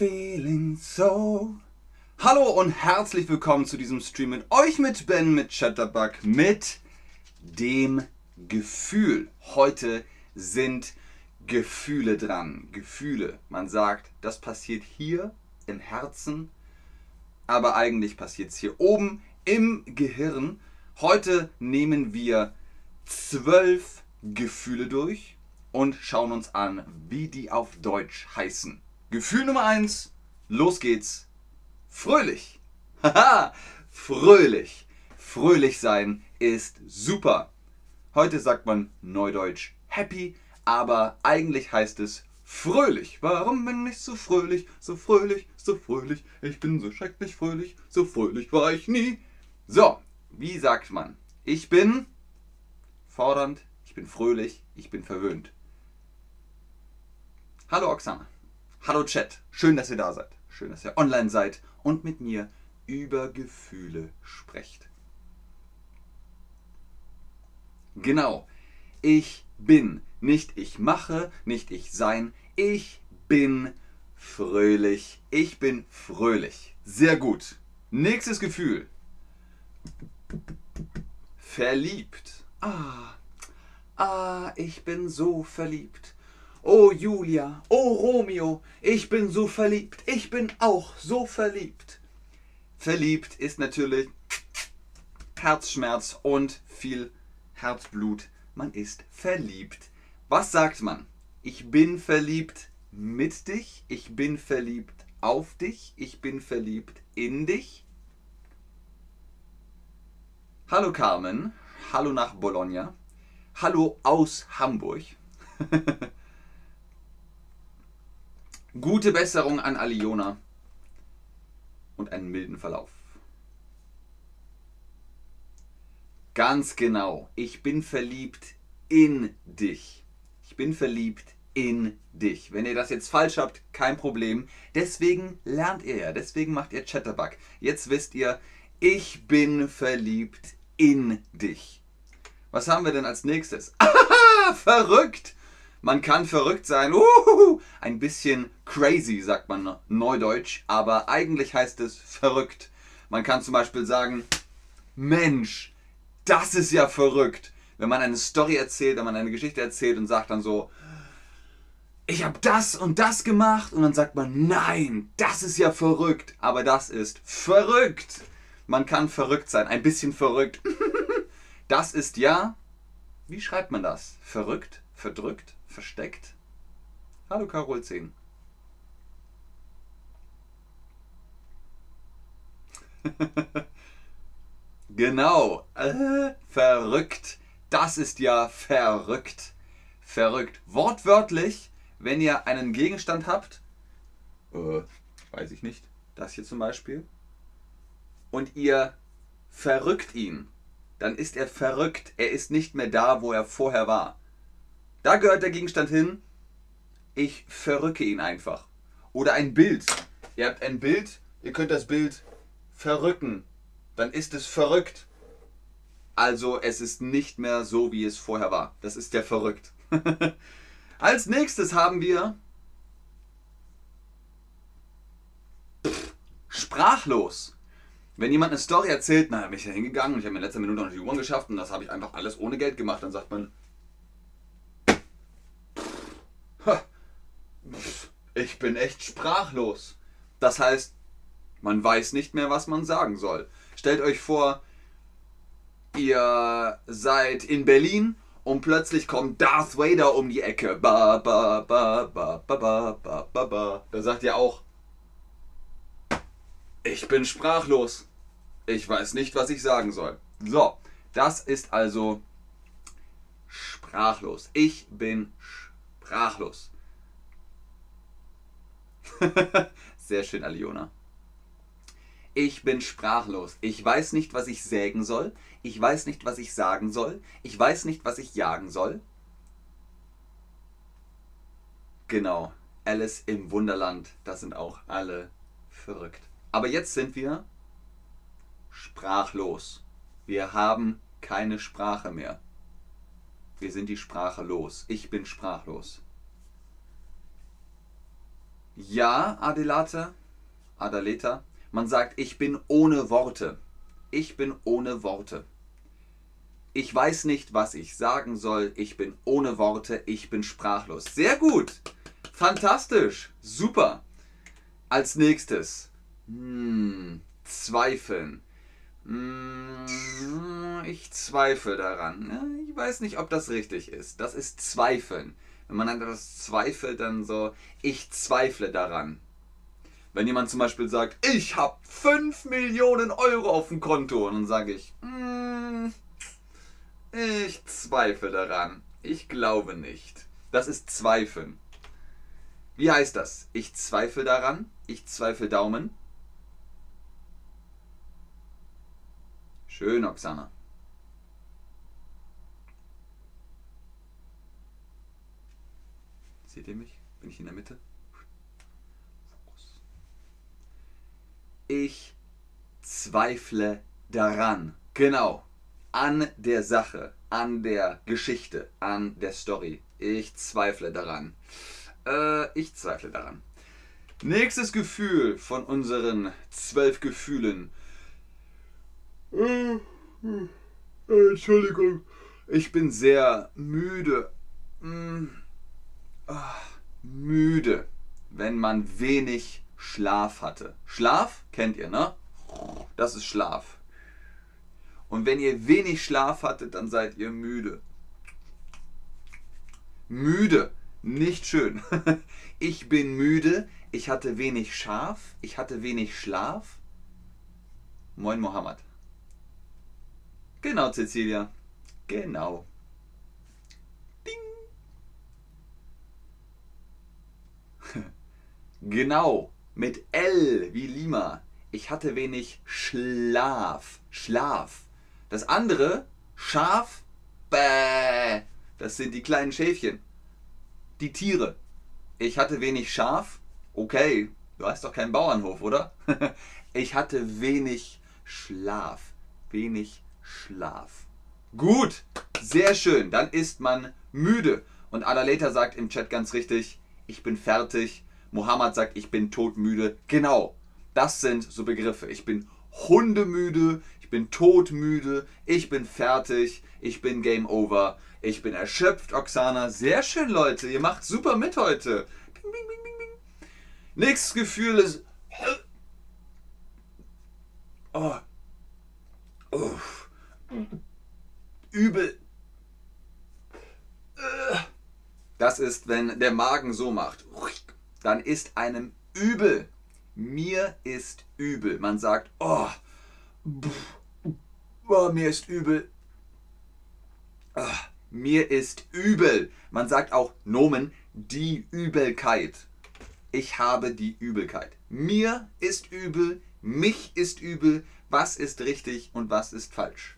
feeling so. Hallo und herzlich willkommen zu diesem Stream mit euch, mit Ben, mit Chatterbug, mit dem Gefühl. Heute sind Gefühle dran. Gefühle. Man sagt, das passiert hier im Herzen, aber eigentlich passiert es hier oben im Gehirn. Heute nehmen wir zwölf Gefühle durch und schauen uns an, wie die auf Deutsch heißen. Gefühl Nummer 1, los geht's. Fröhlich. Haha, fröhlich. Fröhlich sein ist super. Heute sagt man neudeutsch happy, aber eigentlich heißt es fröhlich. Warum bin ich so fröhlich, so fröhlich, so fröhlich? Ich bin so schrecklich fröhlich, so fröhlich war ich nie. So, wie sagt man? Ich bin fordernd, ich bin fröhlich, ich bin verwöhnt. Hallo Oksana. Hallo Chat. Schön, dass ihr da seid. Schön, dass ihr online seid und mit mir über Gefühle sprecht. Genau. Ich bin. Nicht ich mache, nicht ich sein. Ich bin fröhlich. Ich bin fröhlich. Sehr gut. Nächstes Gefühl. Verliebt. Ah. Ah, ich bin so verliebt. Oh Julia, oh Romeo, ich bin so verliebt, ich bin auch so verliebt. Verliebt ist natürlich Herzschmerz und viel Herzblut. Man ist verliebt. Was sagt man? Ich bin verliebt mit dich, ich bin verliebt auf dich, ich bin verliebt in dich. Hallo Carmen, hallo nach Bologna, hallo aus Hamburg. Gute Besserung an Aliona und einen milden Verlauf. Ganz genau, ich bin verliebt in dich. Ich bin verliebt in dich. Wenn ihr das jetzt falsch habt, kein Problem. Deswegen lernt ihr ja, deswegen macht ihr Chatterbug. Jetzt wisst ihr, ich bin verliebt in dich. Was haben wir denn als nächstes? Verrückt! Man kann verrückt sein, uhuhu, ein bisschen crazy, sagt man neudeutsch, aber eigentlich heißt es verrückt. Man kann zum Beispiel sagen, Mensch, das ist ja verrückt. Wenn man eine Story erzählt, wenn man eine Geschichte erzählt und sagt dann so, ich habe das und das gemacht und dann sagt man, nein, das ist ja verrückt, aber das ist verrückt. Man kann verrückt sein, ein bisschen verrückt. Das ist ja, wie schreibt man das? Verrückt? Verdrückt? Versteckt. Hallo Carol 10. genau. Äh, verrückt. Das ist ja verrückt. Verrückt. Wortwörtlich, wenn ihr einen Gegenstand habt, äh, weiß ich nicht, das hier zum Beispiel, und ihr verrückt ihn, dann ist er verrückt. Er ist nicht mehr da, wo er vorher war. Da gehört der Gegenstand hin. Ich verrücke ihn einfach. Oder ein Bild. Ihr habt ein Bild, ihr könnt das Bild verrücken. Dann ist es verrückt. Also es ist nicht mehr so, wie es vorher war. Das ist der verrückt. Als nächstes haben wir sprachlos. Wenn jemand eine Story erzählt, na, bin ich da hingegangen und ich habe in letzter Minute noch die Uhren geschafft und das habe ich einfach alles ohne Geld gemacht, dann sagt man, Ich bin echt sprachlos. Das heißt, man weiß nicht mehr, was man sagen soll. Stellt euch vor, ihr seid in Berlin und plötzlich kommt Darth Vader um die Ecke. Ba, ba, ba, ba, ba, ba, ba, ba, ba. Da sagt ihr auch, ich bin sprachlos. Ich weiß nicht, was ich sagen soll. So, das ist also sprachlos. Ich bin sprachlos. Sehr schön, Aliona. Ich bin sprachlos. Ich weiß nicht, was ich sägen soll. Ich weiß nicht, was ich sagen soll. Ich weiß nicht, was ich jagen soll. Genau. Alice im Wunderland. Das sind auch alle verrückt. Aber jetzt sind wir sprachlos. Wir haben keine Sprache mehr. Wir sind die Sprache los. Ich bin sprachlos. Ja, Adelata, Adaleta, man sagt, ich bin ohne Worte. Ich bin ohne Worte. Ich weiß nicht, was ich sagen soll. Ich bin ohne Worte. Ich bin sprachlos. Sehr gut. Fantastisch. Super. Als nächstes. Hm, zweifeln. Hm, ich zweifle daran. Ich weiß nicht, ob das richtig ist. Das ist zweifeln. Wenn man an etwas zweifelt, dann so, ich zweifle daran. Wenn jemand zum Beispiel sagt, ich habe 5 Millionen Euro auf dem Konto, und dann sage ich, mm, ich zweifle daran. Ich glaube nicht. Das ist Zweifeln. Wie heißt das? Ich zweifle daran. Ich zweifle Daumen. Schön, Oksana. Seht ihr mich? Bin ich in der Mitte? Ich zweifle daran. Genau. An der Sache, an der Geschichte, an der Story. Ich zweifle daran. Äh, ich zweifle daran. Nächstes Gefühl von unseren zwölf Gefühlen. Äh, Entschuldigung. Ich bin sehr müde. Hm. Müde, wenn man wenig Schlaf hatte. Schlaf kennt ihr, ne? Das ist Schlaf. Und wenn ihr wenig Schlaf hattet, dann seid ihr müde. Müde, nicht schön. Ich bin müde, ich hatte wenig Schaf, ich hatte wenig Schlaf. Moin Mohammed. Genau, Cecilia. Genau. Genau mit L wie Lima. Ich hatte wenig Schlaf. Schlaf. Das andere, Schaf, bäh. Das sind die kleinen Schäfchen. Die Tiere. Ich hatte wenig Schaf. Okay, du hast doch keinen Bauernhof, oder? ich hatte wenig Schlaf. Wenig Schlaf. Gut, sehr schön. Dann ist man müde. Und Adaleta sagt im Chat ganz richtig, ich bin fertig Mohammed sagt, ich bin todmüde. Genau, das sind so Begriffe. Ich bin hundemüde, ich bin todmüde, ich bin fertig, ich bin Game Over, ich bin erschöpft, Oksana. Sehr schön, Leute, ihr macht super mit heute. Bing, bing, bing, bing, bing. Nächstes Gefühl ist. Oh. Oh. Übel. Das ist, wenn der Magen so macht dann ist einem übel. Mir ist übel. Man sagt, oh, oh mir ist übel. Oh, mir ist übel. Man sagt auch Nomen, die Übelkeit. Ich habe die Übelkeit. Mir ist übel, mich ist übel. Was ist richtig und was ist falsch?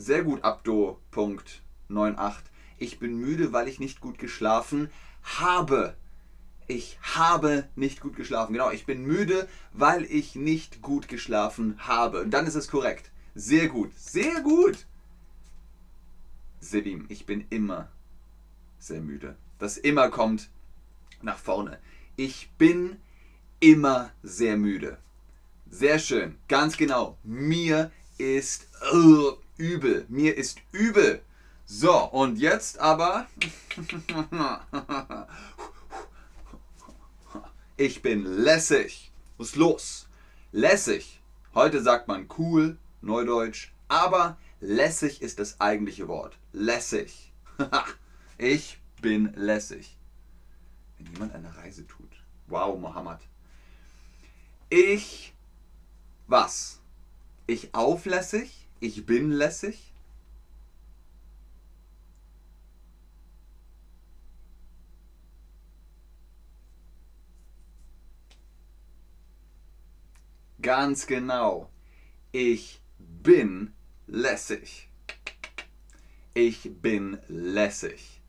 Sehr gut, Abdo.98. Ich bin müde, weil ich nicht gut geschlafen habe. Ich habe nicht gut geschlafen. Genau, ich bin müde, weil ich nicht gut geschlafen habe. Und dann ist es korrekt. Sehr gut, sehr gut. Sebim, ich bin immer sehr müde. Das immer kommt nach vorne. Ich bin immer sehr müde. Sehr schön, ganz genau. Mir ist uh, übel. Mir ist übel. So, und jetzt aber. Ich bin lässig. Was los? Lässig. Heute sagt man cool, Neudeutsch, aber lässig ist das eigentliche Wort. Lässig. ich bin lässig. Wenn jemand eine Reise tut. Wow, Mohammed. Ich. Was? Ich auflässig? Ich bin lässig? Ganz genau. Ich bin lässig. Ich bin lässig.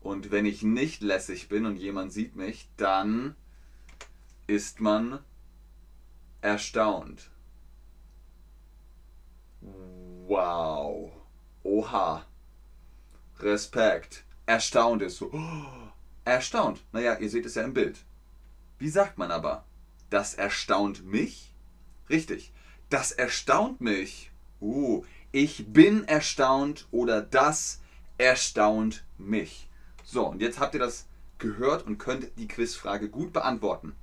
Und wenn ich nicht lässig bin und jemand sieht mich, dann ist man erstaunt. Wow. oha, Respekt, erstaunt ist so, erstaunt. Naja, ihr seht es ja im Bild. Wie sagt man aber? Das erstaunt mich? Richtig, das erstaunt mich. Uh, ich bin erstaunt oder das erstaunt mich. So, und jetzt habt ihr das gehört und könnt die Quizfrage gut beantworten.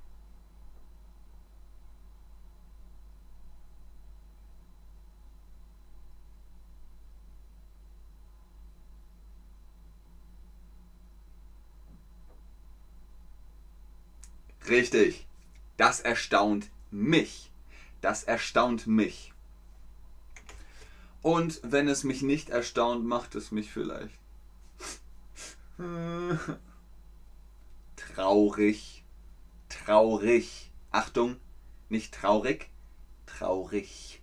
Richtig. Das erstaunt mich. Das erstaunt mich. Und wenn es mich nicht erstaunt, macht es mich vielleicht traurig. Traurig. Achtung, nicht traurig, traurig.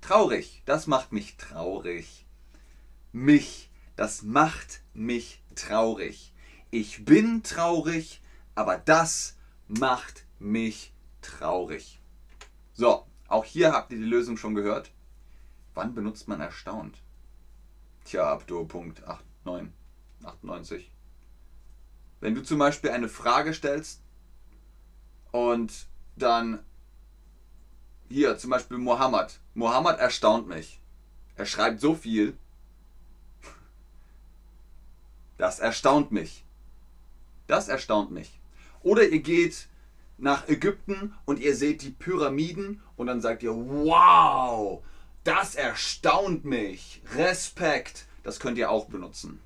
Traurig, das macht mich traurig. Mich, das macht mich traurig. Ich bin traurig, aber das macht mich traurig. So, auch hier habt ihr die Lösung schon gehört. Wann benutzt man erstaunt? Tja, ab Punkt 89. 98. Wenn du zum Beispiel eine Frage stellst und dann hier zum Beispiel Mohammed. Mohammed erstaunt mich. Er schreibt so viel. Das erstaunt mich. Das erstaunt mich. Oder ihr geht nach Ägypten und ihr seht die Pyramiden und dann sagt ihr, wow, das erstaunt mich. Respekt. Das könnt ihr auch benutzen.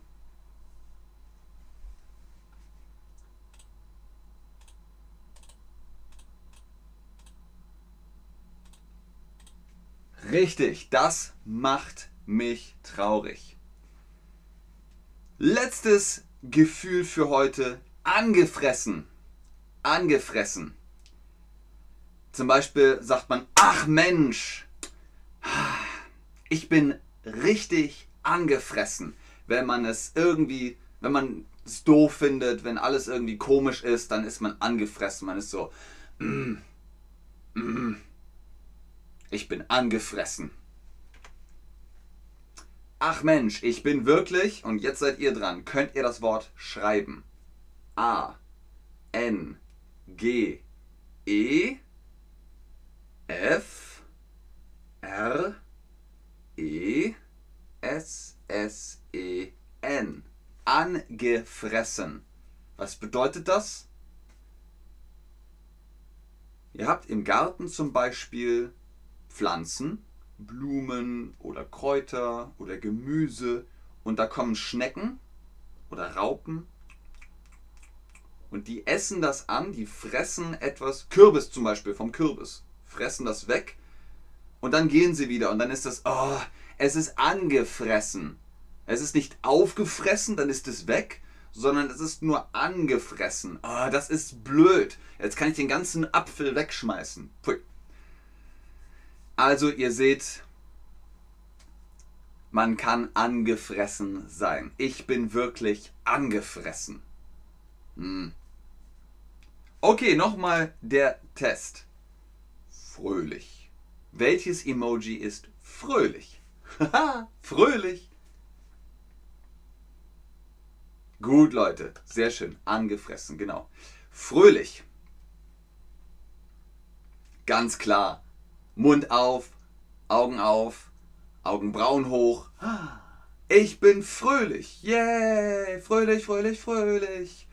Richtig, das macht mich traurig. Letztes Gefühl für heute, angefressen. Angefressen. Zum Beispiel sagt man, ach Mensch, ich bin richtig angefressen, wenn man es irgendwie, wenn man es doof findet, wenn alles irgendwie komisch ist, dann ist man angefressen. Man ist so, mm, mm, ich bin angefressen. Ach Mensch, ich bin wirklich, und jetzt seid ihr dran, könnt ihr das Wort schreiben. A, N, G, E, F, R, E, S, S, E, N. Angefressen. Was bedeutet das? Ihr habt im Garten zum Beispiel Pflanzen, Blumen oder Kräuter oder Gemüse und da kommen Schnecken oder Raupen und die essen das an, die fressen etwas, Kürbis zum Beispiel vom Kürbis, fressen das weg und dann gehen sie wieder und dann ist das, oh, es ist angefressen. Es ist nicht aufgefressen, dann ist es weg, sondern es ist nur angefressen. Oh, das ist blöd. Jetzt kann ich den ganzen Apfel wegschmeißen. Pui. Also ihr seht, man kann angefressen sein. Ich bin wirklich angefressen. Hm. Okay, nochmal der Test. Fröhlich. Welches Emoji ist fröhlich? Haha, fröhlich. Gut, Leute. Sehr schön. Angefressen, genau. Fröhlich. Ganz klar. Mund auf, Augen auf, Augenbrauen hoch. Ich bin fröhlich. Yay! Fröhlich, fröhlich, fröhlich.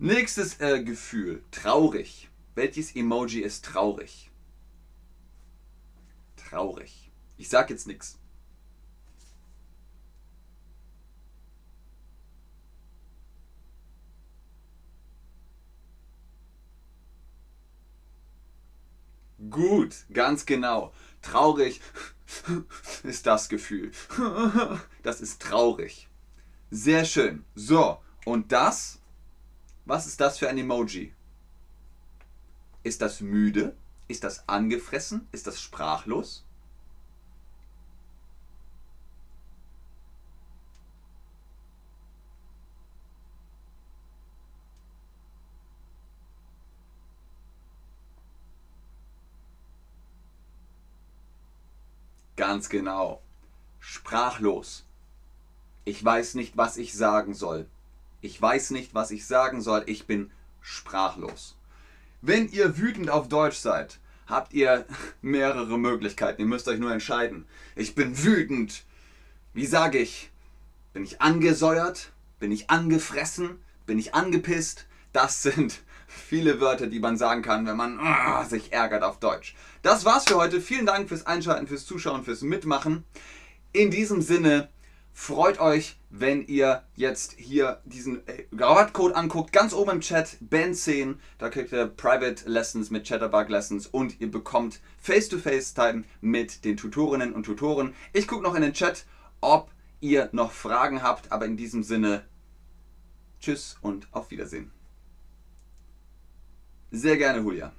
Nächstes äh, Gefühl. Traurig. Welches Emoji ist traurig? Traurig. Ich sag jetzt nichts. Gut, ganz genau. Traurig ist das Gefühl. Das ist traurig. Sehr schön. So, und das? Was ist das für ein Emoji? Ist das müde? Ist das angefressen? Ist das sprachlos? Ganz genau. sprachlos. Ich weiß nicht, was ich sagen soll. Ich weiß nicht, was ich sagen soll. Ich bin sprachlos. Wenn ihr wütend auf Deutsch seid, habt ihr mehrere Möglichkeiten. Ihr müsst euch nur entscheiden. Ich bin wütend. Wie sage ich? Bin ich angesäuert? Bin ich angefressen? Bin ich angepisst? Das sind viele Wörter, die man sagen kann, wenn man uh, sich ärgert auf Deutsch. Das war's für heute. Vielen Dank fürs Einschalten, fürs Zuschauen, fürs Mitmachen. In diesem Sinne, freut euch, wenn ihr jetzt hier diesen äh, Rabattcode anguckt. Ganz oben im Chat, Band10, da kriegt ihr Private Lessons mit Chatterbug Lessons und ihr bekommt Face-to-Face-Time mit den Tutorinnen und Tutoren. Ich gucke noch in den Chat, ob ihr noch Fragen habt, aber in diesem Sinne, tschüss und auf Wiedersehen. Sehr gerne, Julia.